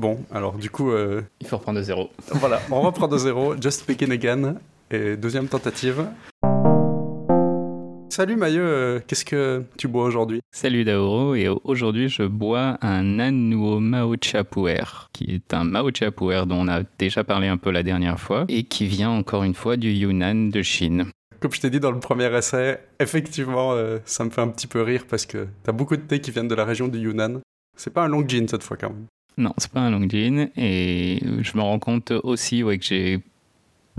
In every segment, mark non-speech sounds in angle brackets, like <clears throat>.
Bon, alors du coup, euh, Il faut reprendre de zéro. voilà, on reprend de zéro. <laughs> Just Begin Again. Et deuxième tentative. Salut Maillot, euh, qu'est-ce que tu bois aujourd'hui? Salut Daoro, et aujourd'hui je bois un Anuo Maocha Puer, qui est un Maocha Puer dont on a déjà parlé un peu la dernière fois, et qui vient encore une fois du Yunnan de Chine. Comme je t'ai dit dans le premier essai, effectivement, euh, ça me fait un petit peu rire parce que t'as beaucoup de thés qui viennent de la région du Yunnan. C'est pas un long gin cette fois quand même. Non, c'est pas un long gin, et je me rends compte aussi ouais, que j'ai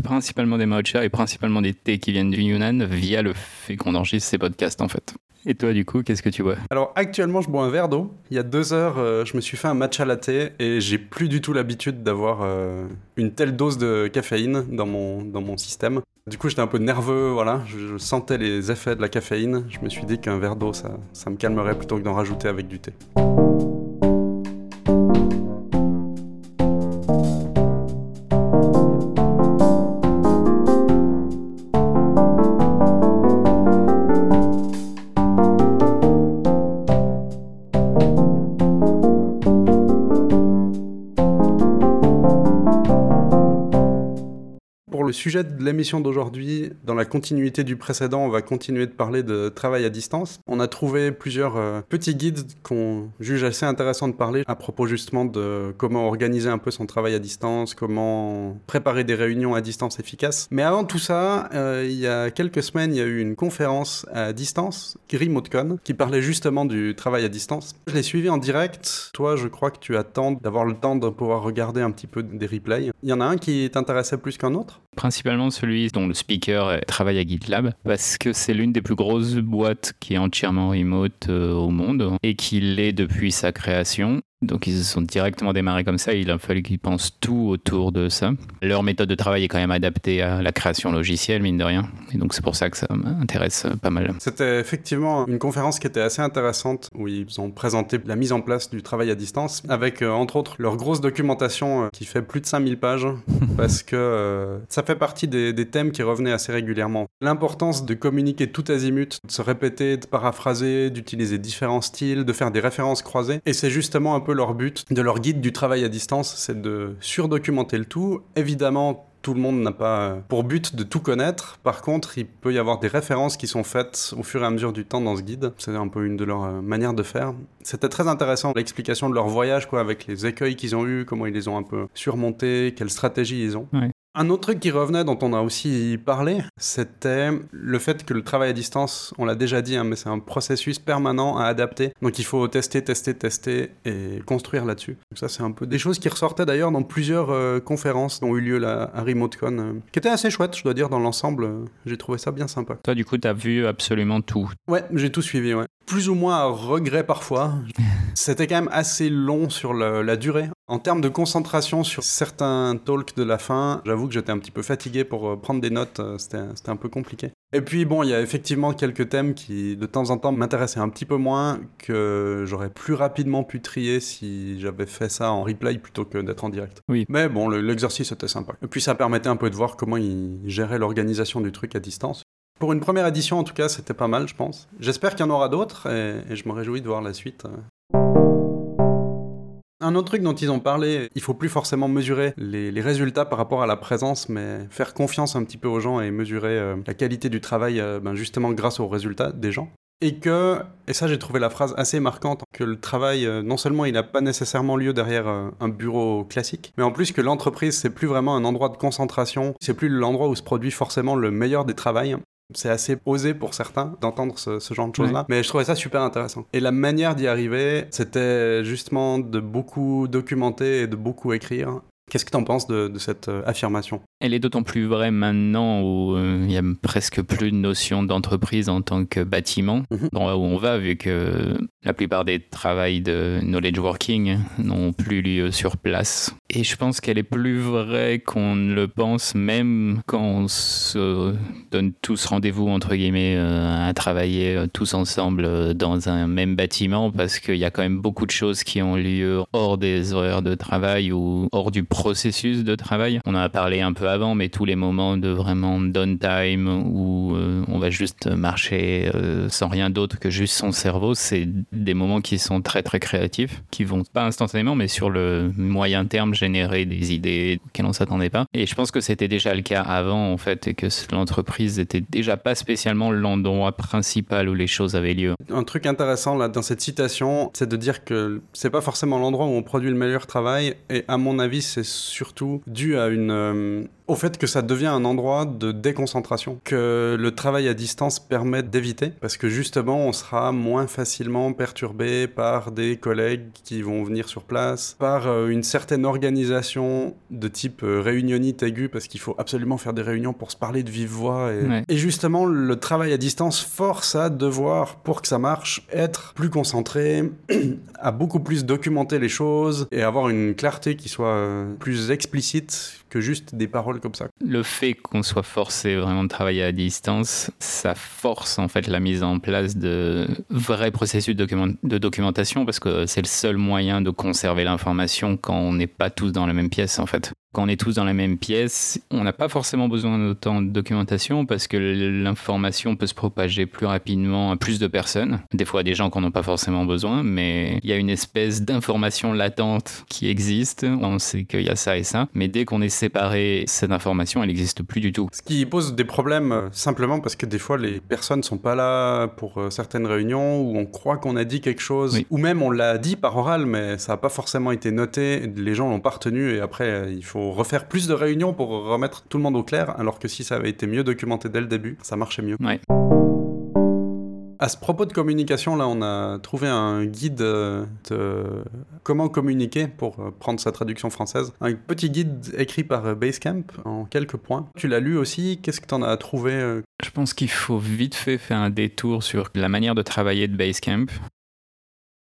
principalement des Maocha et principalement des thés qui viennent du Yunnan via le fait qu'on enregistre ces podcasts en fait. Et toi du coup, qu'est-ce que tu bois? Alors actuellement, je bois un verre d'eau. Il y a deux heures, euh, je me suis fait un matcha latte et j'ai plus du tout l'habitude d'avoir euh, une telle dose de caféine dans mon, dans mon système. Du coup, j'étais un peu nerveux, voilà. Je, je sentais les effets de la caféine. Je me suis dit qu'un verre d'eau, ça, ça me calmerait plutôt que d'en rajouter avec du thé. Le sujet de l'émission d'aujourd'hui, dans la continuité du précédent, on va continuer de parler de travail à distance. On a trouvé plusieurs euh, petits guides qu'on juge assez intéressants de parler à propos justement de comment organiser un peu son travail à distance, comment préparer des réunions à distance efficaces. Mais avant tout ça, euh, il y a quelques semaines, il y a eu une conférence à distance, RemoteCon, qui parlait justement du travail à distance. Je l'ai suivi en direct. Toi, je crois que tu attends d'avoir le temps de pouvoir regarder un petit peu des replays. Il y en a un qui t'intéressait plus qu'un autre? Principalement celui dont le speaker travaille à GitLab, parce que c'est l'une des plus grosses boîtes qui est entièrement remote euh, au monde et qui l'est depuis sa création. Donc ils se sont directement démarrés comme ça, il a fallu qu'ils pensent tout autour de ça. Leur méthode de travail est quand même adaptée à la création logicielle, mine de rien. Et donc c'est pour ça que ça m'intéresse pas mal. C'était effectivement une conférence qui était assez intéressante, où ils ont présenté la mise en place du travail à distance, avec euh, entre autres leur grosse documentation euh, qui fait plus de 5000 pages, <laughs> parce que euh, ça fait partie des, des thèmes qui revenaient assez régulièrement. L'importance de communiquer tout azimut, de se répéter, de paraphraser, d'utiliser différents styles, de faire des références croisées. Et c'est justement un peu leur but de leur guide du travail à distance, c'est de surdocumenter le tout. Évidemment, tout le monde n'a pas pour but de tout connaître. Par contre, il peut y avoir des références qui sont faites au fur et à mesure du temps dans ce guide. C'est un peu une de leurs euh, manières de faire. C'était très intéressant l'explication de leur voyage, quoi, avec les écueils qu'ils ont eus, comment ils les ont un peu surmontés, quelles stratégies ils ont. Un autre truc qui revenait, dont on a aussi parlé, c'était le fait que le travail à distance, on l'a déjà dit, hein, mais c'est un processus permanent à adapter. Donc il faut tester, tester, tester et construire là-dessus. Donc ça, c'est un peu des choses qui ressortaient d'ailleurs dans plusieurs euh, conférences dont eu lieu là, à RemoteCon, euh, qui étaient assez chouettes, je dois dire, dans l'ensemble. euh, j'ai trouvé ça bien sympa. Toi du coup, t'as vu absolument tout. Ouais, j'ai tout suivi, ouais. Plus ou moins à regret parfois. <laughs> C'était quand même assez long sur le- la durée. En termes de concentration sur certains talks de la fin, j'avoue que j'étais un petit peu fatigué pour euh, prendre des notes, euh, c'était un peu compliqué. Et puis bon, il y a effectivement quelques thèmes qui de temps en temps m'intéressaient un petit peu moins, que j'aurais plus rapidement pu trier si j'avais fait ça en replay plutôt que d'être en direct. Oui. Mais bon, le- l'exercice était sympa. Et puis ça permettait un peu de voir comment ils géraient l'organisation du truc à distance. Pour une première édition, en tout cas, c'était pas mal, je pense. J'espère qu'il y en aura d'autres et, je me réjouis de voir la suite. Un autre truc dont ils ont parlé, il faut plus forcément mesurer les, résultats par rapport à la présence, mais faire confiance un petit peu aux gens et mesurer euh, la qualité du travail euh, ben, justement grâce aux résultats des gens. Et que, et ça j'ai trouvé la phrase assez marquante, que le travail, euh, non seulement il n'a pas nécessairement lieu derrière un bureau classique, mais en plus que l'entreprise c'est plus vraiment un endroit de concentration, c'est plus l'endroit où se produit forcément le meilleur des travails. C'est assez osé pour certains d'entendre ce, ce genre de choses-là, mais je trouvais ça super intéressant. Et la manière d'y arriver, c'était justement de beaucoup documenter et de beaucoup écrire. Qu'est-ce que tu en penses de, de cette euh, affirmation? Elle est d'autant plus vraie maintenant où euh, il y a presque plus de notion d'entreprise en tant que bâtiment, Mhm. dans où on va, vu que la plupart des travails de knowledge working n'ont plus lieu sur place. Et je pense qu'elle est plus vraie qu'on ne le pense, même quand on se donne tous rendez-vous, entre guillemets, euh, à travailler euh, tous ensemble euh, dans un même bâtiment, parce qu'il y a quand même beaucoup de choses qui ont lieu hors des horaires de travail ou hors du processus de travail. On en a parlé un peu avant, mais tous les moments de vraiment downtime où on va juste marcher sans rien d'autre que juste son cerveau, c'est des moments qui sont très très créatifs, qui vont pas instantanément, mais sur le moyen terme générer des idées auxquelles on s'attendait pas. Et je pense que c'était déjà le cas avant en fait, et que l'entreprise était déjà pas spécialement l'endroit principal où les choses avaient lieu. Un truc intéressant là dans cette citation, c'est de dire que c'est pas forcément l'endroit où on produit le meilleur travail, et à mon avis, c'est surtout dû à une euh, au fait que ça devient un endroit de déconcentration, que le travail à distance permet d'éviter, parce que justement on sera moins facilement perturbé par des collègues qui vont venir sur place, par euh, une certaine organisation de type euh, réunionite aiguë, parce qu'il faut absolument faire des réunions pour se parler de vive voix. Et, et justement, le travail à distance force à devoir, pour que ça marche, être plus concentré, <clears throat> à beaucoup plus documenter les choses et avoir une clarté qui soit euh, plus explicite que juste des paroles comme ça. Le fait qu'on soit forcé vraiment de travailler à distance, ça force en fait la mise en place de vrais processus de, de documentation parce que c'est le seul moyen de conserver l'information quand on n'est pas tous dans la même pièce en fait quand on est tous dans la même pièce, on n'a pas forcément besoin d'autant de documentation parce que l'information peut se propager plus rapidement à plus de personnes. Des fois, des gens qu'on n'a pas forcément besoin, mais il y a une espèce d'information latente qui existe. On sait qu'il y a ça et ça, mais dès qu'on est séparé, cette information, elle n'existe plus du tout. Ce qui pose des problèmes euh, simplement parce que des fois, les personnes sont pas là pour euh, certaines réunions où on croit qu'on a dit quelque chose, ou même on l'a dit par oral, mais ça n'a pas forcément été noté. Les gens l'ont pas retenu et après, euh, il faut refaire plus de réunions pour remettre tout le monde au clair, alors que si ça avait été mieux documenté dès le début, ça marchait mieux. Ouais. À ce propos de communication, là, on a trouvé un guide euh, de comment communiquer pour euh, prendre sa traduction française. Un petit guide écrit par euh, Basecamp en quelques points. Tu l'as lu aussi? Qu'est-ce que tu en as trouvé Je pense qu'il faut vite fait faire un détour sur la manière de travailler de Basecamp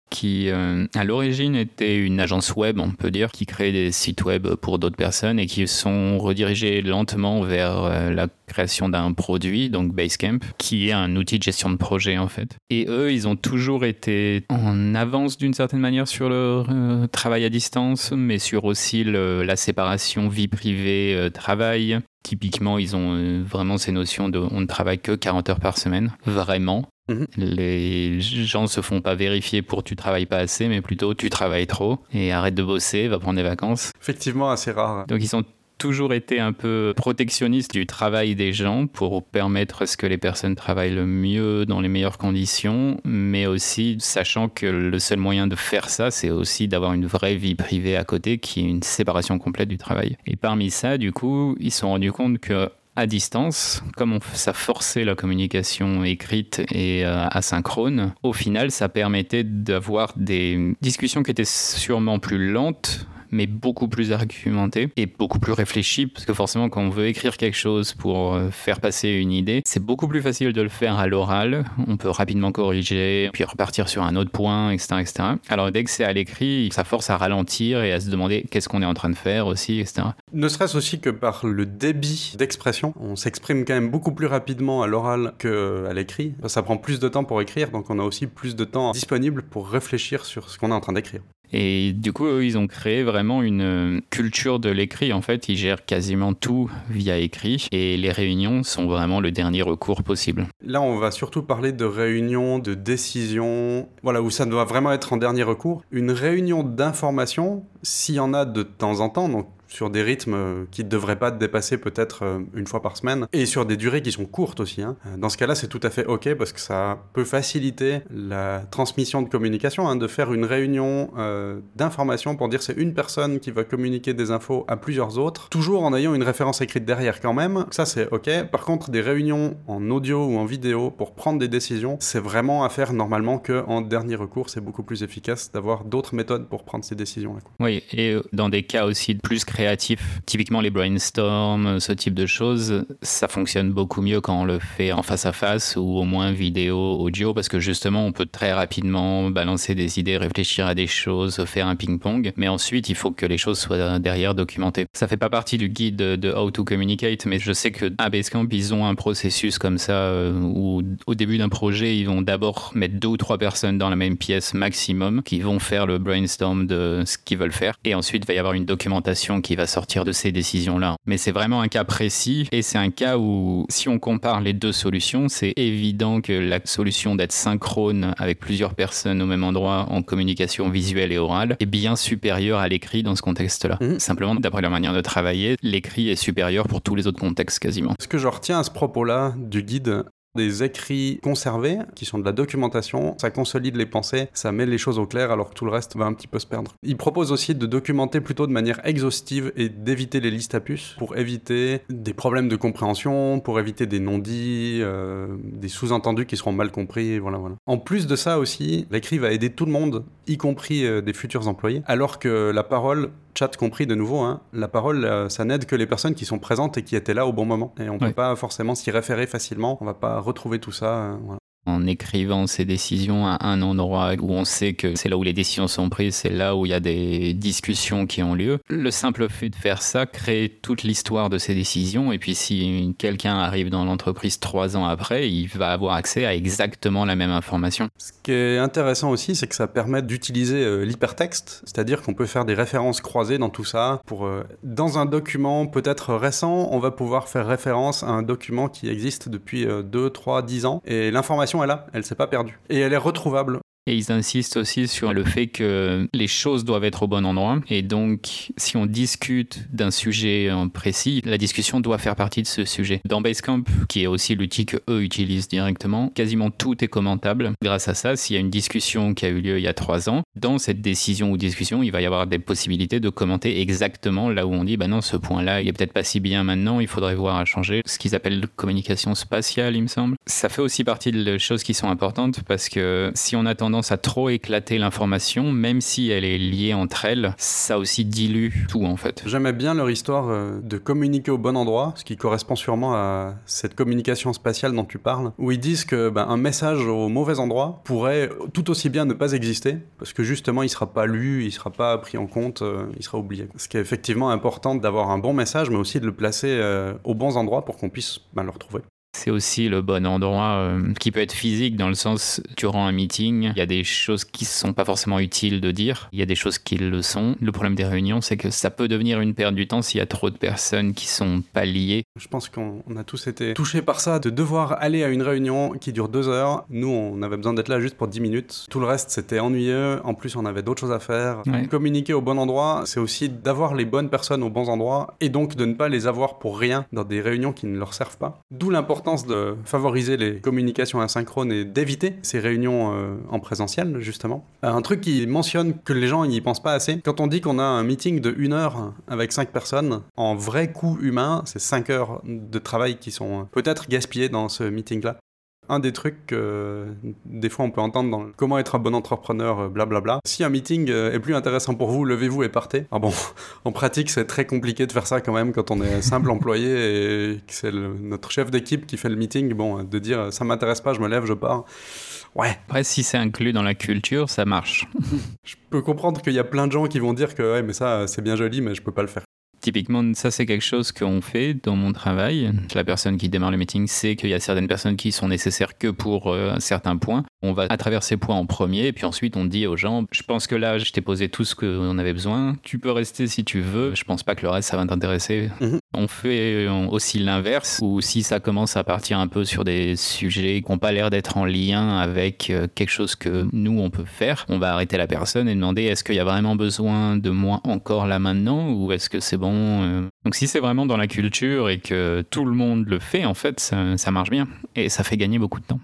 qui euh, à l'origine était une agence web, on peut dire, qui crée des sites web pour d'autres personnes et qui sont redirigés lentement vers euh, la création d'un produit, donc Basecamp, qui est un outil de gestion de projet en fait. Et eux, ils ont toujours été en avance d'une certaine manière sur leur euh, travail à distance, mais sur aussi la séparation vie privée-travail. Typiquement, ils ont vraiment ces notions de on ne travaille que 40 heures par semaine, vraiment. Mhm. Les gens se font pas vérifier pour tu travailles pas assez, mais plutôt tu travailles trop et arrête de bosser, va prendre des vacances. Effectivement, assez rare. Donc ils ont toujours été un peu protectionnistes du travail des gens pour permettre à ce que les personnes travaillent le mieux dans les meilleures conditions, mais aussi sachant que le seul moyen de faire ça, c'est aussi d'avoir une vraie vie privée à côté qui est une séparation complète du travail. Et parmi ça, du coup, ils se sont rendus compte que à distance, comme ça forçait la communication écrite et euh, asynchrone, au final, ça permettait d'avoir des discussions qui étaient sûrement plus lentes, mais beaucoup plus argumenté et beaucoup plus réfléchi, parce que forcément, quand on veut écrire quelque chose pour euh, faire passer une idée, c'est beaucoup plus facile de le faire à l'oral. On peut rapidement corriger, puis repartir sur un autre point, etc. etc. Alors, dès que c'est à l'écrit, ça force à ralentir et à se demander qu'est-ce qu'on est en train de faire aussi, etc. Ne serait-ce aussi que par le débit d'expression, on s'exprime quand même beaucoup plus rapidement à l'oral qu'à l'écrit. Ça prend plus de temps pour écrire, donc on a aussi plus de temps disponible pour réfléchir sur ce qu'on est en train d'écrire. Et du coup, ils ont créé vraiment une euh, culture de l'écrit. En fait, ils gèrent quasiment tout via écrit et les réunions sont vraiment le dernier recours possible. Là, on va surtout parler de réunions, de décisions, voilà, où ça doit vraiment être en dernier recours. Une réunion d'information, s'il y en a de temps en temps, sur des rythmes euh, qui ne devraient pas dépasser peut-être euh, une fois par semaine, et sur des durées qui sont courtes aussi. Hein. Euh, dans ce cas-là, c'est tout à fait OK parce que ça peut faciliter la transmission de communication, hein, de faire une réunion d'information pour dire c'est une personne qui va communiquer des infos à plusieurs autres, toujours en ayant une référence écrite derrière quand même. Ça, c'est OK. Par contre, des réunions en audio ou en vidéo pour prendre des décisions, c'est vraiment à faire normalement qu'en dernier recours. C'est beaucoup plus efficace d'avoir d'autres méthodes pour prendre ces décisions-là. Oui, Oui, et dans des cas aussi plus typiquement les brainstorms, ce type de choses, ça fonctionne beaucoup mieux quand on le fait en face à face ou au moins vidéo, audio, parce que justement, on peut très rapidement balancer des idées, réfléchir à des choses, faire un ping-pong, mais ensuite, il faut que les choses soient derrière documentées. Ça fait pas partie du guide de How to Communicate, mais je sais que à Basecamp, ils ont un processus comme ça euh, où au début d'un projet, ils vont d'abord mettre deux ou trois personnes dans la même pièce maximum qui vont faire le brainstorm de ce qu'ils veulent faire. Et ensuite, il va y avoir une documentation qui va sortir de ces décisions-là. Mais c'est vraiment un cas précis et c'est un cas où, si on compare les deux solutions, c'est évident que la solution d'être synchrone avec plusieurs personnes au même endroit en communication visuelle et orale est bien supérieure à l'écrit dans ce contexte-là. Mhm. Simplement, d'après leur manière de travailler, l'écrit est supérieur pour tous les autres contextes quasiment. Ce que je retiens à ce propos-là du guide, des écrits conservés, qui sont de la documentation, ça consolide les pensées, ça met les choses au clair alors que tout le reste va un petit peu se perdre. Il propose aussi de documenter plutôt de manière exhaustive et d'éviter les listes à puces pour éviter des problèmes de compréhension, pour éviter des non-dits, euh, des sous-entendus qui seront mal compris, voilà, voilà. En plus de ça aussi, l'écrit va aider tout le monde, y compris euh, des futurs employés, alors que la parole chat compris de nouveau, hein, la parole, euh, ça n'aide que les personnes qui sont présentes et qui étaient là au bon moment. Et on ne peut pas forcément s'y référer facilement, on va pas retrouver tout ça. Euh, en écrivant ses décisions à un endroit où on sait que c'est là où les décisions sont prises, c'est là où il y a des discussions qui ont lieu. Le simple fait de faire ça crée toute l'histoire de ces décisions et puis si quelqu'un arrive dans l'entreprise trois ans après, il va avoir accès à exactement la même information. Ce qui est intéressant aussi, c'est que ça permet d'utiliser euh, l'hypertexte, c'est-à-dire qu'on peut faire des références croisées dans tout ça. Pour, euh, dans un document peut-être récent, on va pouvoir faire référence à un document qui existe depuis 2, 3, 10 ans et l'information elle est là, elle s'est pas perdue. Et elle est retrouvable. Et ils insistent aussi sur le fait que les choses doivent être au bon endroit. Et donc, si on discute d'un sujet précis, la discussion doit faire partie de ce sujet. Dans Basecamp, qui est aussi l'outil que eux utilisent directement, quasiment tout est commentable. Grâce à ça, s'il y a une discussion qui a eu lieu il y a trois ans, dans cette décision ou discussion, il va y avoir des possibilités de commenter exactement là où on dit, bah non, ce point-là, il est peut-être pas si bien maintenant, il faudrait voir à changer. Ce qu'ils appellent communication spatiale, il me semble. Ça fait aussi partie de choses qui sont importantes parce que si on a à trop éclater l'information, même si elle est liée entre elles, ça aussi dilue tout en fait. J'aimais bien leur histoire euh, de communiquer au bon endroit, ce qui correspond sûrement à cette communication spatiale dont tu parles, où ils disent que ben, un message au mauvais endroit pourrait tout aussi bien ne pas exister, parce que justement il sera pas lu, il sera pas pris en compte, euh, il sera oublié. Ce qui est effectivement important d'avoir un bon message, mais aussi de le placer euh, aux bons endroits pour qu'on puisse ben, le retrouver. C'est aussi le bon endroit euh, qui peut être physique dans le sens, durant un meeting, il y a des choses qui ne sont pas forcément utiles de dire, il y a des choses qui le sont. Le problème des réunions, c'est que ça peut devenir une perte du temps s'il y a trop de personnes qui sont pas liées. Je pense qu'on a tous été touchés par ça, de devoir aller à une réunion qui dure deux heures. Nous, on avait besoin d'être là juste pour dix minutes. Tout le reste, c'était ennuyeux. En plus, on avait d'autres choses à faire. Communiquer au bon endroit, c'est aussi d'avoir les bonnes personnes aux bons endroits et donc de ne pas les avoir pour rien dans des réunions qui ne leur servent pas. D'où l'importance de favoriser les communications asynchrones et d'éviter ces réunions euh, en présentiel, justement. Euh, un truc qui mentionne que les gens n'y pensent pas assez, quand on dit qu'on a un meeting de une heure avec cinq personnes, en vrai coût humain, c'est cinq heures de travail qui sont peut-être gaspillées dans ce meeting-là un des trucs que des fois on peut entendre dans comment être un bon entrepreneur, blablabla. Euh, si un meeting euh, est plus intéressant pour vous, levez-vous et partez. Ah bon, <laughs> en pratique, c'est très compliqué de faire ça quand même quand on est simple <laughs> employé et que c'est notre chef d'équipe qui fait le meeting. Bon, de dire ça m'intéresse pas, je me lève, je pars. Ouais. Après, si c'est inclus dans la culture, ça marche. <laughs> je peux comprendre qu'il y a plein de gens qui vont dire que ouais, mais ça, c'est bien joli, mais je peux pas le faire. Typiquement, ça c'est quelque chose qu'on fait dans mon travail. La personne qui démarre le meeting sait qu'il y a certaines personnes qui sont nécessaires que pour euh, un certain point. On va à travers ces points en premier, et puis ensuite on dit aux gens, je pense que là je t'ai posé tout ce qu'on avait besoin, tu peux rester si tu veux, je pense pas que le reste ça va t'intéresser. Mhm. On fait aussi l'inverse, où si ça commence à partir un peu sur des sujets qui n'ont pas l'air d'être en lien avec euh, quelque chose que nous on peut faire, on va arrêter la personne et demander est-ce qu'il y a vraiment besoin de moi encore là maintenant, ou est-ce que c'est bon euh. Donc si c'est vraiment dans la culture et que tout le monde le fait, en fait, ça, marche bien et ça fait gagner beaucoup de temps.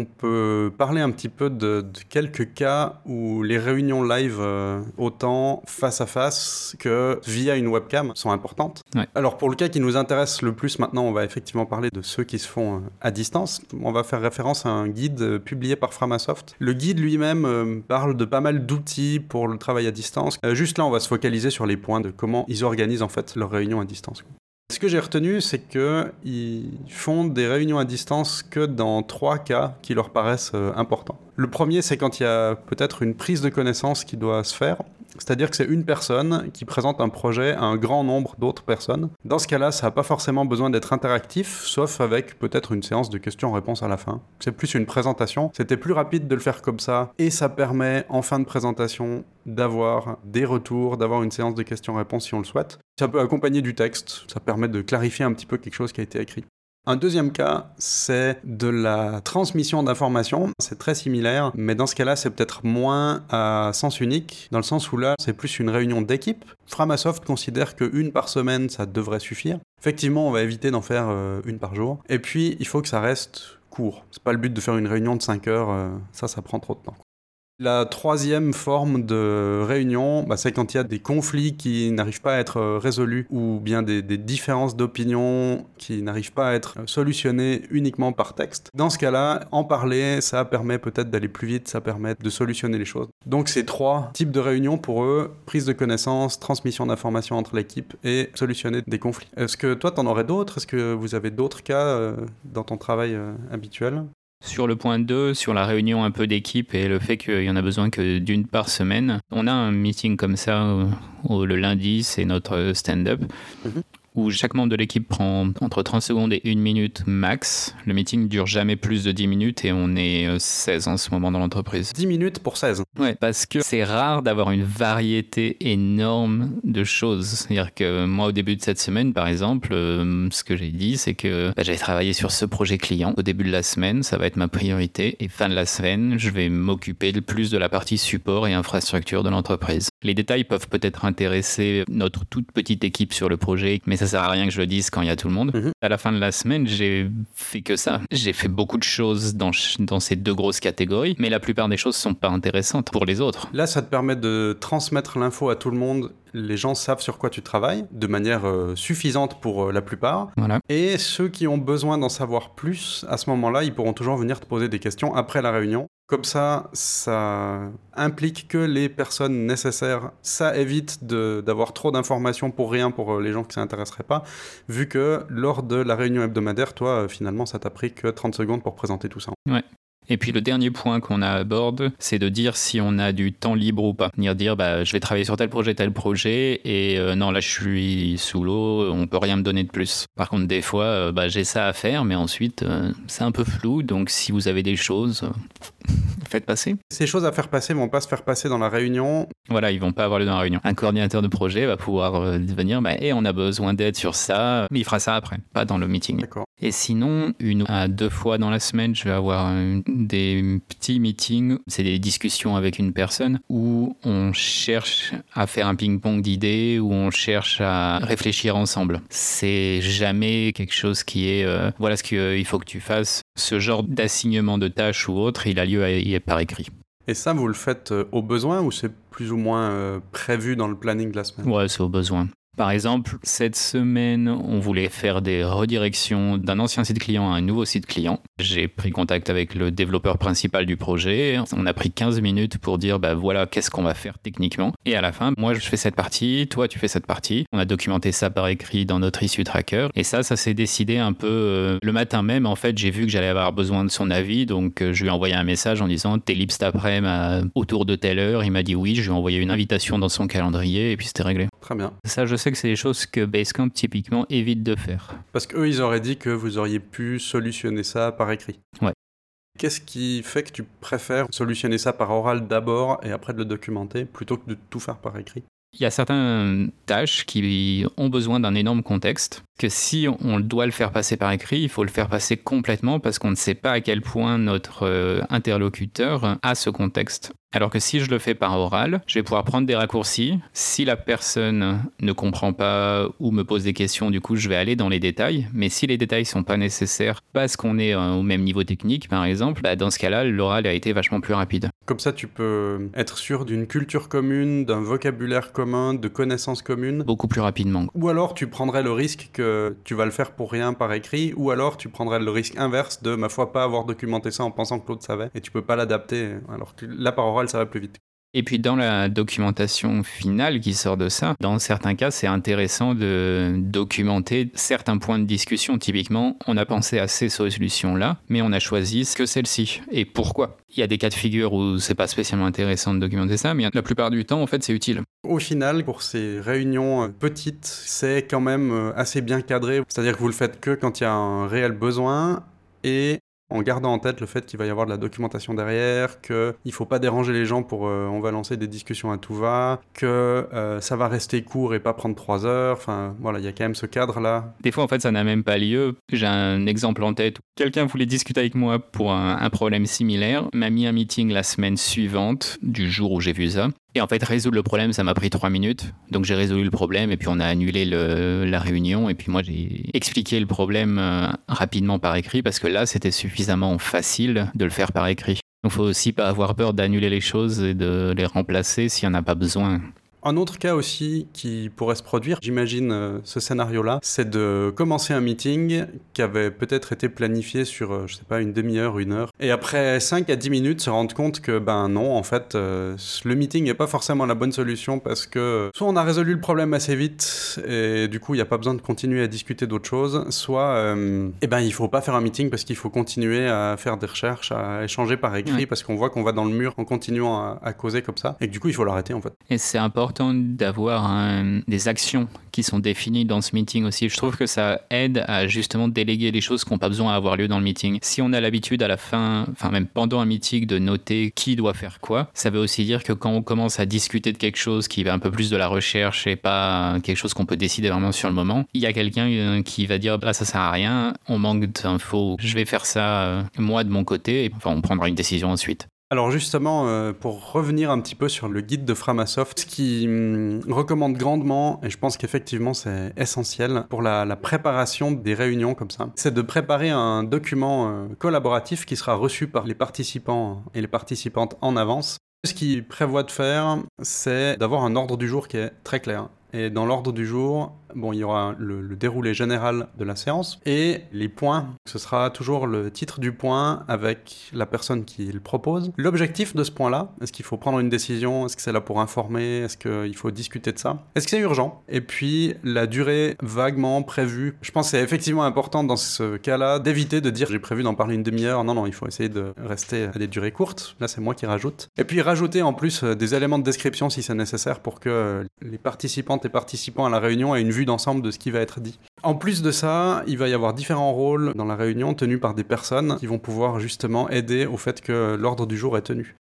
On peut parler un petit peu de, quelques cas où les réunions live, euh, autant face à face que via une webcam, sont importantes. Alors pour le cas qui nous intéresse le plus maintenant, on va effectivement parler de ceux qui se font euh, à distance. On va faire référence à un guide euh, publié par Framasoft. Le guide lui-même parle de pas mal d'outils pour le travail à distance. juste là, on va se focaliser sur les points de comment ils organisent en fait leurs réunions à distance. Ce que j'ai retenu, c'est qu'ils font des réunions à distance que dans trois cas qui leur paraissent euh, importants. Le premier, c'est quand il y a peut-être une prise de connaissance qui doit se faire. C'est-à-dire que c'est une personne qui présente un projet à un grand nombre d'autres personnes. Dans ce cas-là, ça n'a pas forcément besoin d'être interactif, sauf avec peut-être une séance de questions-réponses à la fin. C'est plus une présentation. C'était plus rapide de le faire comme ça, et ça permet en fin de présentation d'avoir des retours, d'avoir une séance de questions-réponses si on le souhaite. Ça peut accompagner du texte, ça permet de clarifier un petit peu quelque chose qui a été écrit. Un deuxième cas, c'est de la transmission d'informations. C'est très similaire, mais dans ce cas-là, c'est peut-être moins à sens unique, dans le sens où là, c'est plus une réunion d'équipe. Framasoft considère qu'une par semaine, ça devrait suffire. Effectivement, on va éviter d'en faire euh, une par jour. Et puis, il faut que ça reste court. C'est pas le but de faire une réunion de 5 heures, euh, ça, ça prend trop de temps. La troisième forme de réunion, bah, c'est quand il y a des conflits qui n'arrivent pas à être euh, résolus ou bien des, différences d'opinion qui n'arrivent pas à être solutionnées uniquement par texte. Dans ce cas-là, en parler, ça permet peut-être d'aller plus vite, ça permet de solutionner les choses. Donc ces trois types de réunions pour eux, prise de connaissances, transmission d'informations entre l'équipe et solutionner des conflits. Est-ce que toi, tu en aurais d'autres? Est-ce que vous avez d'autres cas euh, dans ton travail euh, habituel? Sur le point 2, sur la réunion un peu d'équipe et le fait qu'il y en a besoin que d'une par semaine, on a un meeting comme ça euh, le lundi, c'est notre stand-up. Mhm où chaque membre de l'équipe prend entre 30 secondes et 1 minute max. Le meeting dure jamais plus de 10 minutes et on est 16 euh, en ce moment dans l'entreprise. 10 minutes pour 16 Ouais, parce que c'est rare d'avoir une variété énorme de choses. C'est-à-dire que moi, au début de cette semaine, par exemple, euh, ce que j'ai dit, c'est que bah, j'avais travaillé sur ce projet client. Au début de la semaine, ça va être ma priorité. Et fin de la semaine, je vais m'occuper le plus de la partie support et infrastructure de l'entreprise. Les détails peuvent peut-être intéresser notre toute petite équipe sur le projet, mais ça sert à rien que je le dise quand il y a tout le monde. Mhm. À la fin de la semaine, j'ai fait que ça. J'ai fait beaucoup de choses dans, dans ces deux grosses catégories, mais la plupart des choses sont pas intéressantes pour les autres. Là, ça te permet de transmettre l'info à tout le monde les gens savent sur quoi tu travailles de manière euh, suffisante pour euh, la plupart. Voilà. Et ceux qui ont besoin d'en savoir plus, à ce moment-là, ils pourront toujours venir te poser des questions après la réunion. Comme ça, ça implique que les personnes nécessaires, ça évite d'avoir trop d'informations pour rien pour euh, les gens qui ne s'intéresseraient pas, vu que lors de la réunion hebdomadaire, toi, euh, finalement, ça t'a pris que 30 secondes pour présenter tout ça. Ouais. Et puis le dernier point qu'on aborde, c'est de dire si on a du temps libre ou pas. Venir dire, bah, je vais travailler sur tel projet, tel projet, et euh, non, là je suis sous l'eau, on peut rien me donner de plus. Par contre, des fois, bah, j'ai ça à faire, mais ensuite, c'est un peu flou, donc si vous avez des choses, faites passer. Ces choses à faire passer vont pas se faire passer dans la réunion. Voilà, ils vont pas avoir lieu dans la réunion. Un coordinateur de projet va pouvoir euh, venir, bah, et on a besoin d'aide sur ça, mais il fera ça après, pas dans le meeting. D'accord. Et sinon, une à deux fois dans la semaine, je vais avoir des petits meetings, c'est des discussions avec une personne où on cherche à faire un ping-pong d'idées, où on cherche à réfléchir ensemble. C'est jamais quelque chose qui est euh, voilà ce qu'il faut que tu fasses. Ce genre d'assignement de tâches ou autre, il a lieu à, par écrit. Et ça, vous le faites euh, au besoin ou c'est plus ou moins euh, prévu dans le planning de la semaine? Ouais, c'est au besoin. Par exemple, cette semaine, on voulait faire des redirections d'un ancien site client à un nouveau site client. J'ai pris contact avec le développeur principal du projet. On a pris 15 minutes pour dire, bah voilà, qu'est-ce qu'on va faire techniquement. Et à la fin, moi, je fais cette partie, toi, tu fais cette partie. On a documenté ça par écrit dans notre issue tracker. Et ça, ça s'est décidé un peu euh, le matin même. En fait, j'ai vu que j'allais avoir besoin de son avis. Donc, euh, je lui ai envoyé un message en disant, t'es libre cet après-midi autour de telle heure. Il m'a dit oui. Je lui ai envoyé une invitation dans son calendrier et puis c'était réglé. Très bien. Ça, je sais que c'est des choses que Basecamp typiquement évite de faire. Parce qu'eux, ils auraient dit que vous auriez pu solutionner ça par écrit. Ouais. Qu'est-ce qui fait que tu préfères solutionner ça par oral d'abord et après de le documenter plutôt que de tout faire par écrit? Il y a certaines tâches qui ont besoin d'un énorme contexte. Que si on doit le faire passer par écrit, il faut le faire passer complètement parce qu'on ne sait pas à quel point notre euh, interlocuteur a ce contexte. Alors que si je le fais par oral, je vais pouvoir prendre des raccourcis. Si la personne ne comprend pas ou me pose des questions, du coup, je vais aller dans les détails. Mais si les détails sont pas nécessaires parce qu'on est euh, au même niveau technique, par exemple, bah, dans ce cas-là, l'oral a été vachement plus rapide. Comme ça, tu peux être sûr d'une culture commune, d'un vocabulaire commun, de connaissances communes. Beaucoup plus rapidement. Ou alors, tu prendrais le risque que tu vas le faire pour rien par écrit, ou alors tu prendrais le risque inverse de, ma foi, pas avoir documenté ça en pensant que l'autre savait, et tu peux pas l'adapter. Alors que là, par ça va plus vite. Et puis dans la documentation finale qui sort de ça, dans certains cas, c'est intéressant de documenter certains points de discussion. Typiquement, on a pensé à ces solutions-là, mais on a choisi que celle-ci. Et pourquoi? Il y a des cas de figure où c'est pas spécialement intéressant de documenter ça, mais la plupart du temps, en fait, c'est utile. Au final, pour ces réunions euh, petites, c'est quand même euh, assez bien cadré. C'est-à-dire que vous le faites que quand il y a un réel besoin et en gardant en tête le fait qu'il va y avoir de la documentation derrière, qu'il ne faut pas déranger les gens pour euh, on va lancer des discussions à tout va, que euh, ça va rester court et pas prendre trois heures. Enfin, voilà, il y a quand même ce cadre-là. Des fois, en fait, ça n'a même pas lieu. J'ai un exemple en tête. Quelqu'un voulait discuter avec moi pour un, problème similaire, m'a mis un meeting la semaine suivante du jour où j'ai vu ça. Et en fait, résoudre le problème, ça m'a pris trois minutes. Donc j'ai résolu le problème et puis on a annulé la réunion. Et puis moi, j'ai expliqué le problème euh, rapidement par écrit parce que là, c'était suffisamment facile de le faire par écrit. Donc faut aussi pas avoir peur d'annuler les choses et de les remplacer s'il n'y en a pas besoin. Un autre cas aussi qui pourrait se produire, j'imagine euh, ce scénario-là, c'est de commencer un meeting qui avait peut-être été planifié sur, euh, je sais pas, une demi-heure, une heure, et après 5 à 10 minutes se rendre compte que, ben non, en fait, euh, le meeting n'est pas forcément la bonne solution parce que soit on a résolu le problème assez vite et du coup il n'y a pas besoin de continuer à discuter d'autres choses, soit, eh ben il faut pas faire un meeting parce qu'il faut continuer à faire des recherches, à échanger par écrit parce qu'on voit qu'on va dans le mur en continuant à, à causer comme ça, et que du coup il faut l'arrêter en fait. Et c'est important d'avoir des actions qui sont définies dans ce meeting aussi. Je trouve que ça aide à justement déléguer les choses qui n'ont pas besoin d'avoir lieu dans le meeting. Si on a l'habitude à la fin, enfin même pendant un meeting, de noter qui doit faire quoi, ça veut aussi dire que quand on commence à discuter de quelque chose qui va un peu plus de la recherche et pas quelque chose qu'on peut décider vraiment sur le moment, il y a quelqu'un euh, qui va dire bah ça sert à rien, on manque d'infos, je vais faire ça euh, moi de mon côté, et enfin on prendra une décision ensuite. Alors justement, euh, pour revenir un petit peu sur le guide de Framasoft, qui hum, recommande grandement, et je pense qu'effectivement c'est essentiel pour la, préparation des réunions comme ça, c'est de préparer un document euh, collaboratif qui sera reçu par les participants et les participantes en avance. Ce qu'il prévoit de faire, c'est d'avoir un ordre du jour qui est très clair. Et dans l'ordre du jour, bon, il y aura le, déroulé général de la séance et les points. Ce sera toujours le titre du point avec la personne qui le propose. L'objectif de ce point-là, est-ce qu'il faut prendre une décision? Est-ce que c'est là pour informer? Est-ce qu'il faut discuter de ça? Est-ce que c'est urgent? Et puis la durée vaguement prévue. Je pense que c'est effectivement important dans ce cas-là d'éviter de dire j'ai prévu d'en parler une demi-heure. Non, non, il faut essayer de rester à des durées courtes. Là, c'est moi qui rajoute. Et puis rajouter en plus euh, des éléments de description si c'est nécessaire pour que les participantes et participants à la réunion aient une vue d'ensemble de ce qui va être dit. En plus de ça, il va y avoir différents rôles dans la réunion tenus par des personnes qui vont pouvoir justement aider au fait que l'ordre du jour est tenu.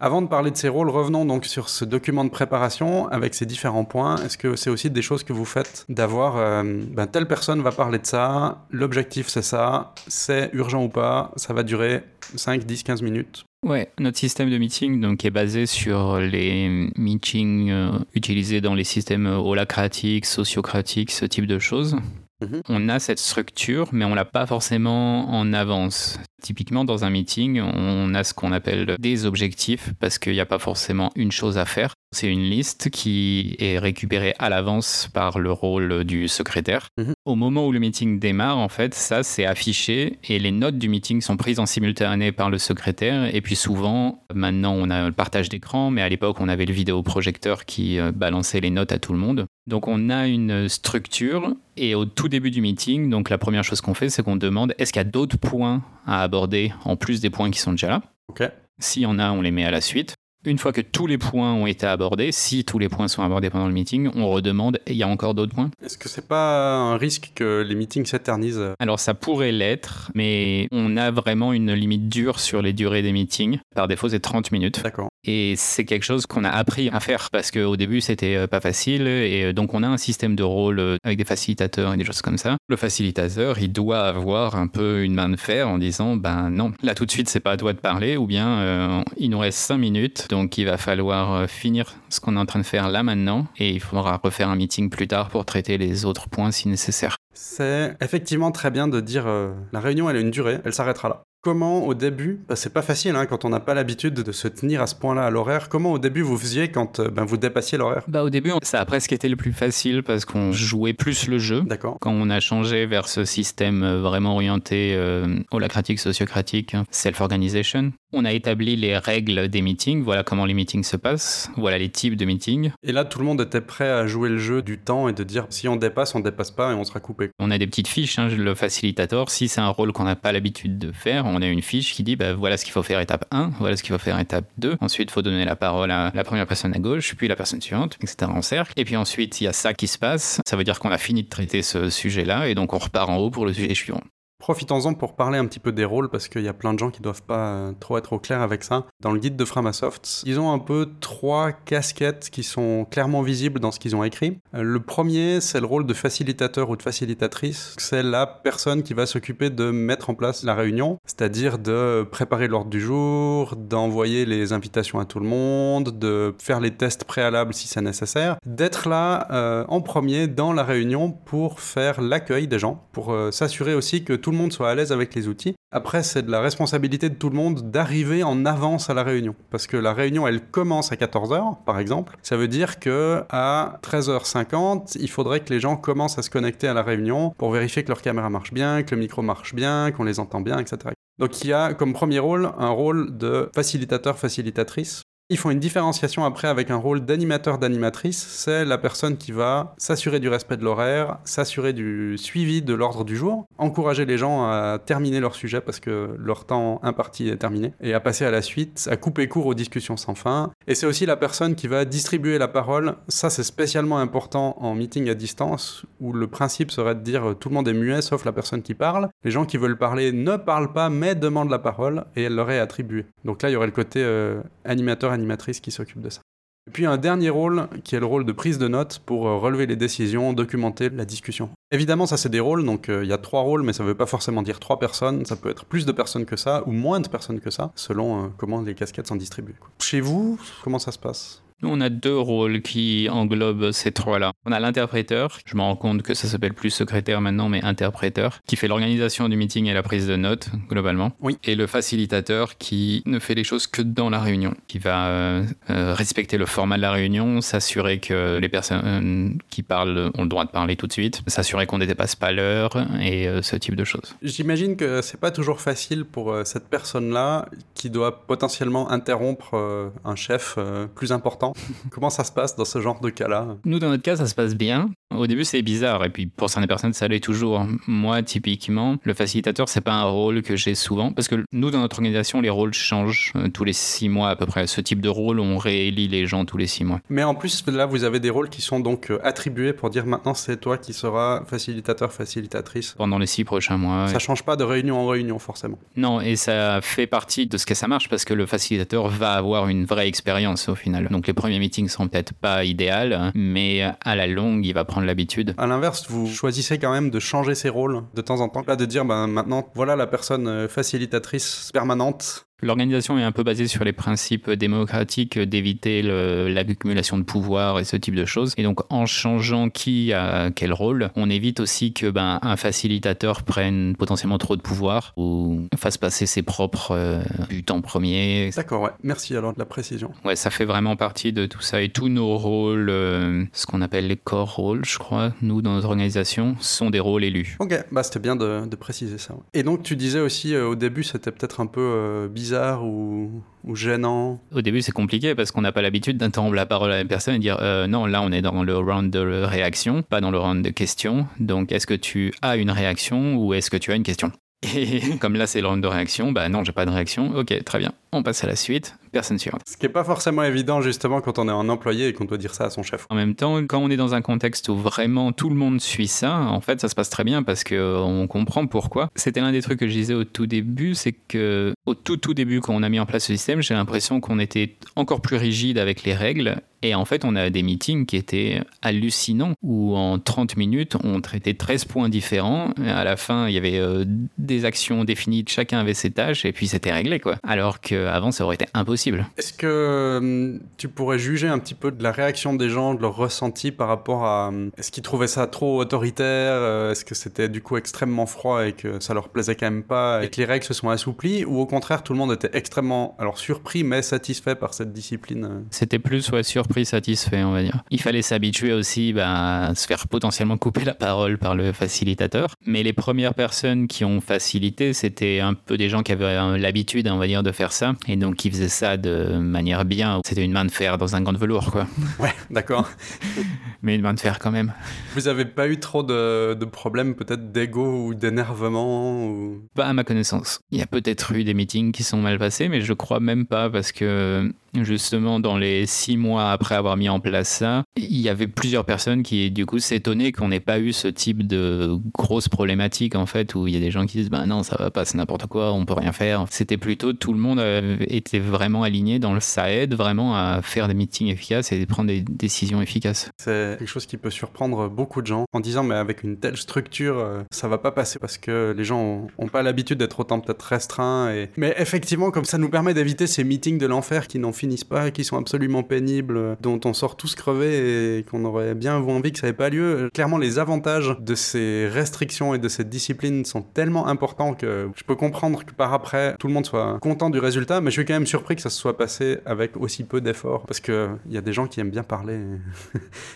Avant de parler de ces rôles, revenons donc sur ce document de préparation avec ces différents points. Est-ce que c'est aussi des choses que vous faites d'avoir euh, ben, telle personne va parler de ça, l'objectif c'est ça, c'est urgent ou pas, ça va durer 5, 10, 15 minutes? Ouais, notre système de meeting donc, est basé sur les meetings euh, utilisés dans les systèmes holacratiques, sociocratiques, ce type de choses. Mhm. On a cette structure, mais on l'a pas forcément en avance. Typiquement, dans un meeting, on a ce qu'on appelle des objectifs parce qu'il n'y a pas forcément une chose à faire. C'est une liste qui est récupérée à l'avance par le rôle du secrétaire. Mhm. Au moment où le meeting démarre, en fait, ça c'est affiché et les notes du meeting sont prises en simultané par le secrétaire. Et puis souvent, maintenant on a le partage d'écran, mais à l'époque on avait le vidéoprojecteur qui euh, balançait les notes à tout le monde. Donc on a une structure et au tout début du meeting, donc la première chose qu'on fait, c'est qu'on demande est-ce qu'il y a d'autres points à aborder en plus des points qui sont déjà là? Ok. S'il y en a, on les met à la suite. Une fois que tous les points ont été abordés, si tous les points sont abordés pendant le meeting, on redemande il y a encore d'autres points Est-ce que c'est pas un risque que les meetings s'éternisent? Alors ça pourrait l'être, mais on a vraiment une limite dure sur les durées des meetings. Par défaut, c'est 30 minutes. D'accord. Et c'est quelque chose qu'on a appris à faire parce qu'au début, c'était euh, pas facile. Et euh, donc, on a un système de rôle euh, avec des facilitateurs et des choses comme ça. Le facilitateur, il doit avoir un peu une main de fer en disant Ben non, là tout de suite, c'est pas à toi de parler. Ou bien, il nous reste cinq minutes. Donc, il va falloir finir ce qu'on est en train de faire là maintenant. Et il faudra refaire un meeting plus tard pour traiter les autres points si nécessaire. C'est effectivement très bien de dire la réunion, elle a une durée, elle s'arrêtera là. Comment au début, bah, c'est pas facile hein, quand on n'a pas l'habitude de se tenir à ce point-là à l'horaire, comment au début vous faisiez quand euh, ben, vous dépassiez l'horaire? Bah au début ça a presque été le plus facile parce qu'on jouait plus le jeu. D'accord. Quand on a changé vers ce système euh, vraiment orienté euh, holacratique, sociocratique, hein, self-organization, on a établi les règles des meetings, voilà comment les meetings se passent, voilà les types de meetings. Et là, tout le monde était prêt à jouer le jeu du temps et de dire si on dépasse, on dépasse pas et on sera coupé. On a des petites fiches, hein, le facilitateur, si c'est un rôle qu'on n'a pas l'habitude de faire, on a une fiche qui dit bah, voilà ce qu'il faut faire étape 1, voilà ce qu'il faut faire étape 2. Ensuite, il faut donner la parole à la première personne à gauche, puis la personne suivante, etc. en cercle. Et puis ensuite, il y a ça qui se passe. Ça veut dire qu'on a fini de traiter ce sujet-là et donc on repart en haut pour le sujet suivant. Profitons-en pour parler un petit peu des rôles parce qu'il y a plein de gens qui doivent pas euh, trop être au clair avec ça. Dans le guide de Framasoft, ils ont un peu trois casquettes qui sont clairement visibles dans ce qu'ils ont écrit. Euh, le premier, c'est le rôle de facilitateur ou de facilitatrice. C'est la personne qui va s'occuper de mettre en place la réunion, c'est-à-dire de préparer l'ordre du jour, d'envoyer les invitations à tout le monde, de faire les tests préalables si c'est nécessaire, d'être là euh, en premier dans la réunion pour faire l'accueil des gens, pour s'assurer aussi que tout tout le monde soit à l'aise avec les outils. Après, c'est de la responsabilité de tout le monde d'arriver en avance à la réunion. Parce que la réunion, elle commence à 14h, par exemple. Ça veut dire que à 13h50, il faudrait que les gens commencent à se connecter à la réunion pour vérifier que leur caméra marche bien, que le micro marche bien, qu'on les entend bien, etc. Donc il y a comme premier rôle un rôle de facilitateur-facilitatrice ils font une différenciation après avec un rôle d'animateur d'animatrice. C'est la personne qui va s'assurer du respect de l'horaire, s'assurer du suivi de l'ordre du jour, encourager les gens à terminer leur sujet parce que leur temps imparti est terminé et à passer à la suite, à couper court aux discussions sans fin. Et c'est aussi la personne qui va distribuer la parole. Ça, c'est spécialement important en meeting à distance où le principe serait de dire tout le monde est muet sauf la personne qui parle. Les gens qui veulent parler ne parlent pas mais demandent la parole et elle leur est attribuée. Donc là, il y aurait le côté euh, animateur animatrice qui s'occupe de ça. Et puis un dernier rôle qui est le rôle de prise de notes pour euh, relever les décisions, documenter la discussion. Évidemment, ça c'est des rôles, donc euh, il y a trois rôles, mais ça ne veut pas forcément dire trois personnes, ça peut être plus de personnes que ça, ou moins de personnes que ça, selon euh, comment les casquettes sont distribuées. Chez vous, comment ça se passe? Nous, on a deux rôles qui englobent ces trois-là. On a l'interpréteur, je me rends compte que ça s'appelle plus secrétaire maintenant, mais interpréteur, qui fait l'organisation du meeting et la prise de notes, globalement. Oui. Et le facilitateur qui ne fait les choses que dans la réunion, qui va euh, euh, respecter le format de la réunion, s'assurer que les personnes qui parlent ont le droit de parler tout de suite, s'assurer qu'on ne dépasse pas l'heure et euh, ce type de choses. J'imagine que c'est pas toujours facile pour cette personne-là qui doit potentiellement interrompre un chef plus important Comment ça se passe dans ce genre de cas-là? Nous, dans notre cas, ça se passe bien. Au début, c'est bizarre. Et puis, pour certaines personnes, ça l'est toujours. Moi, typiquement, le facilitateur, c'est pas un rôle que j'ai souvent. Parce que nous, dans notre organisation, les rôles changent euh, tous les six mois à peu près. Ce type de rôle, on réélit les gens tous les six mois. Mais en plus, là, vous avez des rôles qui sont donc euh, attribués pour dire maintenant, c'est toi qui seras facilitateur, facilitatrice. Pendant les six prochains mois. Ça change pas de réunion en réunion, forcément. Non, et ça fait partie de ce que ça marche parce que le facilitateur va avoir une vraie expérience au final. Donc, les premiers meetings seront peut-être pas idéal, mais à la longue, il va prendre l'habitude. À l'inverse, vous choisissez quand même de changer ses rôles de temps en temps, là de dire ben, maintenant voilà la personne euh, facilitatrice permanente L'organisation est un peu basée sur les principes démocratiques d'éviter l'accumulation de pouvoir et ce type de choses. Et donc, en changeant qui a quel rôle, on évite aussi que ben, un facilitateur prenne potentiellement trop de pouvoir ou fasse passer ses propres euh, buts en premier. D'accord, ouais. Merci alors de la précision. Ouais, ça fait vraiment partie de tout ça. Et tous nos rôles, euh, ce qu'on appelle les core rôles, je crois, nous, dans notre organisation, sont des rôles élus. Ok, bah c'était bien de, préciser ça. Et donc, tu disais aussi euh, au début, c'était peut-être un peu bizarre bizarre ou, gênant Au début, c'est compliqué parce qu'on n'a pas l'habitude d'interrompre la parole à la personne et dire euh, non, là, on est dans le round de réaction, pas dans le round de questions. Donc, est-ce que tu as une réaction ou est-ce que tu as une question? Et <laughs> comme là c'est le round de réaction, bah non, j'ai pas de réaction. Ok, très bien. On passe à la suite. Personne ne suit. Ce qui n'est pas forcément évident justement quand on est un employé et qu'on doit dire ça à son chef. En même temps, quand on est dans un contexte où vraiment tout le monde suit ça, en fait, ça se passe très bien parce qu'on comprend pourquoi. C'était l'un des trucs que je disais au tout début, c'est que au tout tout début, quand on a mis en place ce système, j'ai l'impression qu'on était encore plus rigide avec les règles et en fait, on a des meetings qui étaient hallucinants, où en 30 minutes, on traitait 13 points différents. À la fin, il y avait euh, des actions définies, chacun avait ses tâches, et puis c'était réglé, quoi. Alors qu'avant, ça aurait été impossible. Est-ce que hum, tu pourrais juger un petit peu de la réaction des gens, de leur ressenti par rapport à... Hum, est-ce qu'ils trouvaient ça trop autoritaire euh, Est-ce que c'était du coup extrêmement froid et que ça leur plaisait quand même pas et que les règles se sont assouplies Ou au contraire, tout le monde était extrêmement, alors surpris, mais satisfait par cette discipline euh? C'était plus, ouais, surpris satisfait, on va dire. Il fallait s'habituer aussi bah, à se faire potentiellement couper la parole par le facilitateur. Mais les premières personnes qui ont facilité, c'était un peu des gens qui avaient euh, l'habitude, on va dire, de faire ça. Et donc qui faisaient ça de manière bien. C'était une main de fer dans un gant de velours, quoi. <laughs> Ouais, d'accord. <laughs> Mais une main de fer quand même. Vous avez pas eu trop de, de problèmes peut-être d'ego ou d'énervement ou... Pas à ma connaissance. Il y a peut-être eu des meetings qui sont mal passés, mais je crois même pas parce que justement dans les six mois après avoir mis en place ça, il y avait plusieurs personnes qui du coup s'étonnaient qu'on n'ait pas eu ce type de grosse problématique en fait où il y a des gens qui disent bah non ça va pas c'est n'importe quoi on peut rien faire. C'était plutôt tout le monde était vraiment aligné dans le ça aide vraiment à faire des meetings efficaces et prendre des décisions efficaces. C'est quelque chose qui peut surprendre beaucoup de gens en disant mais avec une telle structure euh, ça va pas passer parce que les gens ont, pas l'habitude d'être autant peut-être restreints et mais effectivement comme ça nous permet d'éviter ces meetings de l'enfer qui n'ont finissent pas, qui sont absolument pénibles, dont on sort tous crevés et qu'on aurait bien envie que ça n'ait pas lieu. Clairement, les avantages de ces restrictions et de cette discipline sont tellement importants que je peux comprendre que par après, tout le monde soit content du résultat, mais je suis quand même surpris que ça se soit passé avec aussi peu d'efforts, parce qu'il y a des gens qui aiment bien parler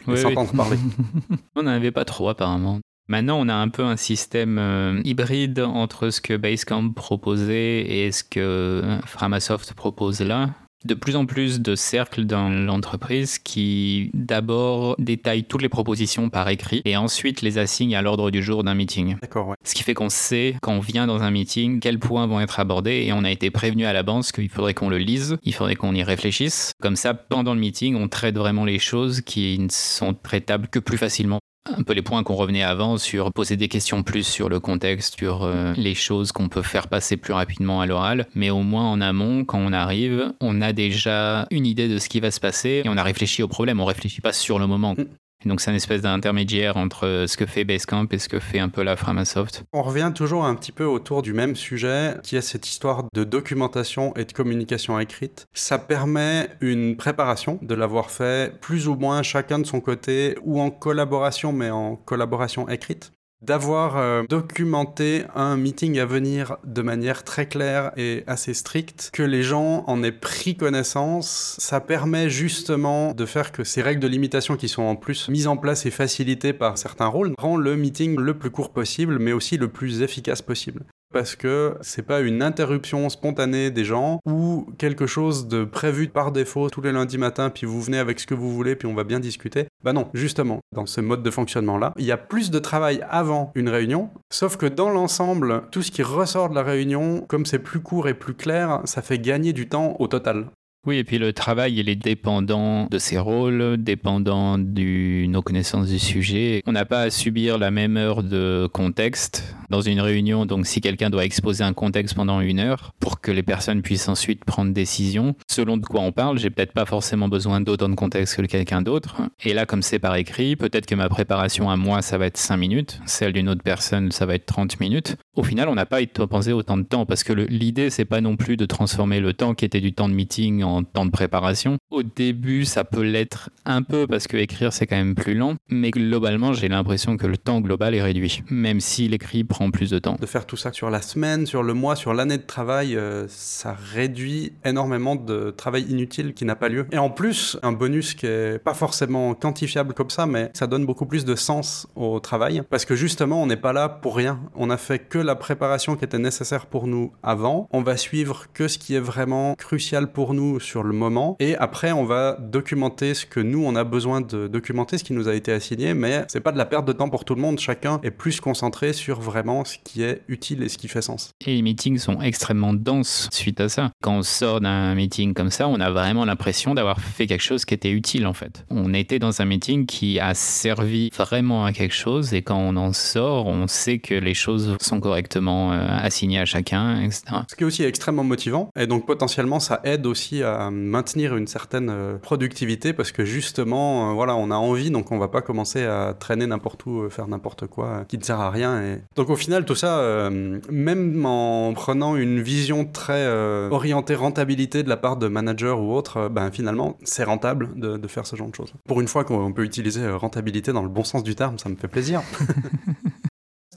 et, <laughs> s'entendre parler. <laughs> on n'en avait pas trop apparemment. Maintenant, on a un peu un système euh, hybride entre ce que Basecamp proposait et ce que euh, Framasoft propose là de plus en plus de cercles dans l'entreprise qui d'abord détaillent toutes les propositions par écrit et ensuite les assignent à l'ordre du jour d'un meeting. D'accord, ouais. Ce qui fait qu'on sait quand on vient dans un meeting quels points vont être abordés et on a été prévenu à l'avance qu'il faudrait qu'on le lise, il faudrait qu'on y réfléchisse. Comme ça, pendant le meeting, on traite vraiment les choses qui ne sont traitables que plus facilement un peu les points qu'on revenait avant sur poser des questions plus sur le contexte, sur euh, les choses qu'on peut faire passer plus rapidement à l'oral. Mais au moins en amont, quand on arrive, on a déjà une idée de ce qui va se passer et on a réfléchi au problème. On réfléchit pas sur le moment. Donc c'est une espèce d'intermédiaire entre ce que fait Basecamp et ce que fait un peu la Framasoft. On revient toujours un petit peu autour du même sujet, qui est cette histoire de documentation et de communication écrite. Ça permet une préparation, de l'avoir fait plus ou moins chacun de son côté, ou en collaboration, mais en collaboration écrite d'avoir euh, documenté un meeting à venir de manière très claire et assez stricte, que les gens en aient pris connaissance. Ça permet justement de faire que ces règles de limitation qui sont en plus mises en place et facilitées par certains rôles rend le meeting le plus court possible, mais aussi le plus efficace possible parce que c'est pas une interruption spontanée des gens ou quelque chose de prévu par défaut tous les lundis matins puis vous venez avec ce que vous voulez puis on va bien discuter. Bah non, justement, dans ce mode de fonctionnement là, il y a plus de travail avant une réunion, sauf que dans l'ensemble, tout ce qui ressort de la réunion, comme c'est plus court et plus clair, ça fait gagner du temps au total. Oui, et puis le travail, il est dépendant de ses rôles, dépendant de nos connaissances du sujet. On n'a pas à subir la même heure de contexte dans une réunion. Donc, si quelqu'un doit exposer un contexte pendant une heure pour que les personnes puissent ensuite prendre décision, selon de quoi on parle, j'ai peut-être pas forcément besoin d'autant de contexte que quelqu'un d'autre. Et là, comme c'est par écrit, peut-être que ma préparation à moi, ça va être 5 minutes. Celle d'une autre personne, ça va être 30 minutes. Au final, on n'a pas dépensé autant de temps parce que l'idée, c'est pas non plus de transformer le temps qui était du temps de meeting en temps de préparation. Au début, ça peut l'être un peu parce que écrire c'est quand même plus lent, mais globalement, j'ai l'impression que le temps global est réduit, même si l'écrit prend plus de temps. De faire tout ça sur la semaine, sur le mois, sur l'année de travail, euh, ça réduit énormément de travail inutile qui n'a pas lieu. Et en plus, un bonus qui est pas forcément quantifiable comme ça, mais ça donne beaucoup plus de sens au travail parce que justement, on n'est pas là pour rien. On a fait que la préparation qui était nécessaire pour nous avant. On va suivre que ce qui est vraiment crucial pour nous sur le moment. Et après, on va documenter ce que nous, on a besoin de documenter, ce qui nous a été assigné. Mais c'est pas de la perte de temps pour tout le monde. Chacun est plus concentré sur vraiment vraiment ce qui est utile et ce qui fait sens. Et les meetings sont extrêmement denses suite à ça. Quand on sort d'un meeting comme ça, on a vraiment l'impression d'avoir fait quelque chose qui était utile en fait. On était dans un meeting qui a servi vraiment à quelque chose et quand on en sort, on sait que les choses sont correctement euh, assignées à chacun, etc. Ce qui est aussi extrêmement motivant et donc potentiellement ça aide aussi à maintenir une certaine euh, productivité parce que justement, euh, voilà, on a envie donc on va pas commencer à traîner n'importe où, faire n'importe quoi qui ne sert à rien. Et... Donc au final, tout ça, même en prenant une vision très orientée rentabilité de la part de managers ou autres, ben finalement, c'est rentable de, de, faire ce genre de choses. Pour une fois qu'on peut utiliser rentabilité dans le bon sens du terme, ça me fait plaisir. <laughs>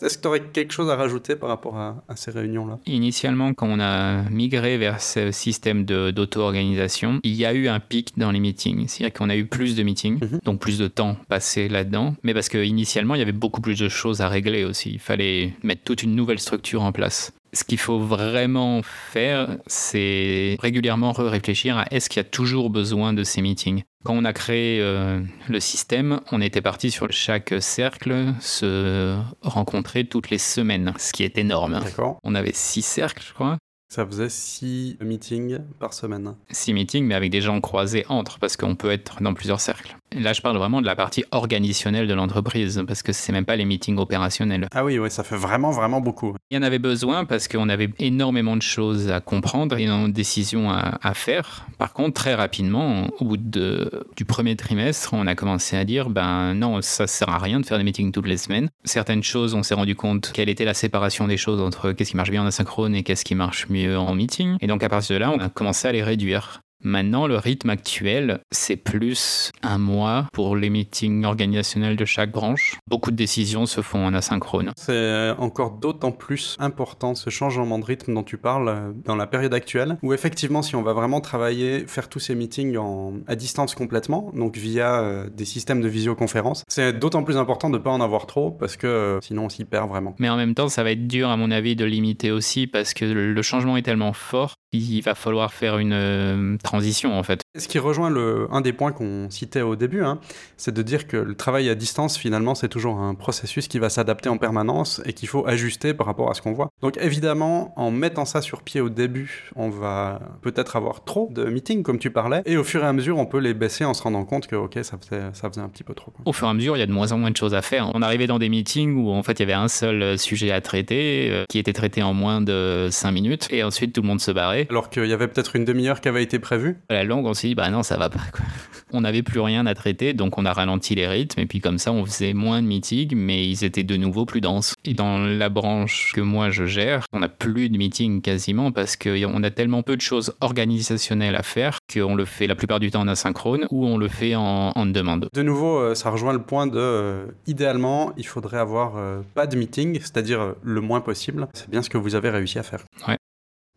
Est-ce que tu aurais quelque chose à rajouter par rapport à, ces réunions-là? Initialement, quand on a migré vers ce système d'auto-organisation, il y a eu un pic dans les meetings. C'est-à-dire qu'on a eu plus de meetings, mhm. donc plus de temps passé là-dedans. Mais parce qu'initialement, il y avait beaucoup plus de choses à régler aussi. Il fallait mettre toute une nouvelle structure en place ce qu'il faut vraiment faire, c'est régulièrement réfléchir à est-ce qu'il y a toujours besoin de ces meetings. Quand on a créé euh, le système, on était parti sur chaque cercle se rencontrer toutes les semaines, ce qui est énorme. On avait six cercles, je crois. Ça faisait six meetings par semaine. Six meetings, mais avec des gens croisés entre, parce qu'on peut être dans plusieurs cercles. Là, je parle vraiment de la partie organisationnelle de l'entreprise, parce que c'est même pas les meetings opérationnels. Ah oui, oui, ça fait vraiment, vraiment beaucoup. Il y en avait besoin parce qu'on avait énormément de choses à comprendre, et de décisions à, à, faire. Par contre, très rapidement, au bout de, du premier trimestre, on a commencé à dire, ben non, ça sert à rien de faire des meetings toutes les semaines. Certaines choses, on s'est rendu compte quelle était la séparation des choses entre qu'est-ce qui marche bien en asynchrone et qu'est-ce qui marche mieux en meeting. Et donc, à partir de là, on a commencé à les réduire. Maintenant, le rythme actuel, c'est plus un mois pour les meetings organisationnels de chaque branche. Beaucoup de décisions se font en asynchrone. C'est encore d'autant plus important ce changement de rythme dont tu parles euh, dans la période actuelle, où effectivement, si on va vraiment travailler, faire tous ces meetings à distance complètement, donc via euh, des systèmes de visioconférence, c'est d'autant plus important de ne pas en avoir trop, parce que euh, sinon on s'y perd vraiment. Mais en même temps, ça va être dur, à mon avis, de limiter aussi, parce que le changement est tellement fort, il va falloir faire une transition en fait. Ce qui rejoint le, un des points qu'on citait au début, hein, c'est de dire que le travail à distance, finalement, c'est toujours un processus qui va s'adapter en permanence et qu'il faut ajuster par rapport à ce qu'on voit. Donc évidemment, en mettant ça sur pied au début, on va peut-être avoir trop de meetings, comme tu parlais, et au fur et à mesure, on peut les baisser en se rendant compte que, ok, ça faisait, ça faisait un petit peu trop. Au fur et à mesure, il y a de moins en moins de choses à faire. On arrivait dans des meetings où, en fait, il y avait un seul sujet à traiter, euh, qui était traité en moins de 5 minutes, et ensuite tout le monde se barrait. Alors qu'il y avait peut-être une demi-heure qui avait été prévue. À la longue, on s'est dit, bah non, ça va pas. Quoi. On n'avait plus rien à traiter, donc on a ralenti les rythmes, et puis comme ça, on faisait moins de meetings, mais ils étaient de nouveau plus denses. Et dans la branche que moi je gère, on n'a plus de meetings quasiment, parce qu'on a tellement peu de choses organisationnelles à faire qu'on le fait la plupart du temps en asynchrone ou on le fait en, en demande. De nouveau, euh, ça rejoint le point de, euh, idéalement, il faudrait avoir euh, pas de meeting, c'est-à-dire le moins possible. C'est bien ce que vous avez réussi à faire. Ouais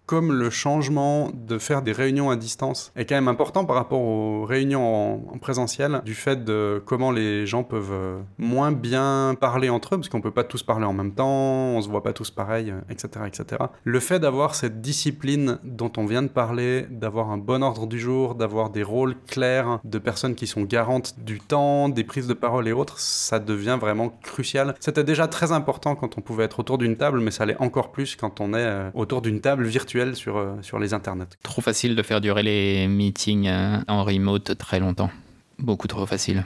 comme le changement de faire des réunions à distance est quand même important par rapport aux réunions en, présentiel, du fait de comment les gens peuvent euh, moins bien parler entre eux, parce qu'on peut pas tous parler en même temps, on se voit pas tous pareil, etc., euh, etc. Le fait d'avoir cette discipline dont on vient de parler, d'avoir un bon ordre du jour, d'avoir des rôles clairs de personnes qui sont garantes du temps, des prises de parole et autres, ça devient vraiment crucial. C'était déjà très important quand on pouvait être autour d'une table, mais ça l'est encore plus quand on est euh, autour d'une table virtuelle sur, euh, sur les internets. Trop facile de faire durer les meetings euh, en remote très longtemps. Beaucoup trop facile.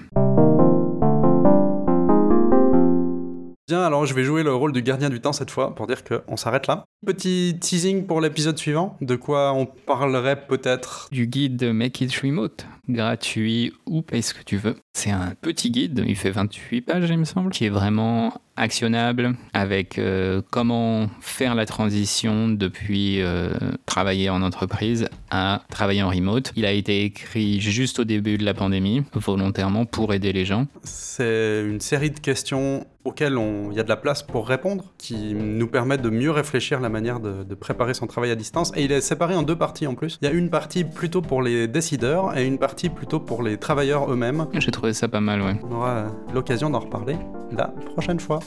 Bien, alors je vais jouer le rôle du gardien du temps cette fois pour dire qu'on s'arrête là. Petit teasing pour l'épisode suivant, de quoi on parlerait peut-être? Du guide Make It Remote, gratuit ou paye ce que tu veux. C'est un petit guide, il fait 28 pages il me semble, qui est vraiment actionnable avec euh, comment faire la transition depuis euh, travailler en entreprise à travailler en remote. Il a été écrit juste au début de la pandémie, volontairement pour aider les gens. C'est une série de questions auxquelles il y a de la place pour répondre, qui nous permettent de mieux réfléchir la manière de, de, préparer son travail à distance. Et il est séparé en deux parties en plus. Il y a une partie plutôt pour les décideurs et une partie plutôt pour les travailleurs eux-mêmes. J'ai trouvé ça pas mal, ouais. On aura l'occasion d'en reparler la prochaine fois.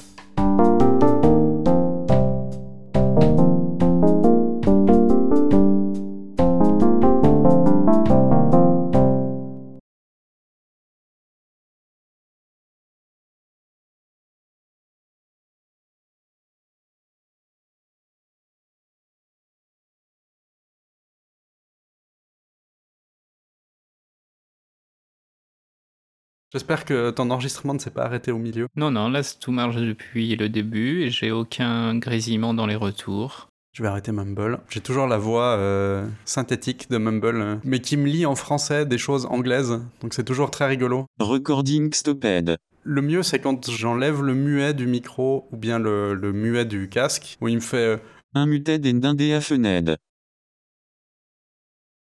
J'espère que ton enregistrement ne s'est pas arrêté au milieu. Non, non, là tout marche depuis le début et j'ai aucun grésillement dans les retours. Je vais arrêter Mumble. J'ai toujours la voix euh, synthétique de Mumble, euh, mais qui me lit en français des choses anglaises, donc c'est toujours très rigolo. Recording stopped. Le mieux, c'est quand j'enlève le muet du micro ou bien le, le muet du casque, où il me fait euh, Unmuted and indéafened.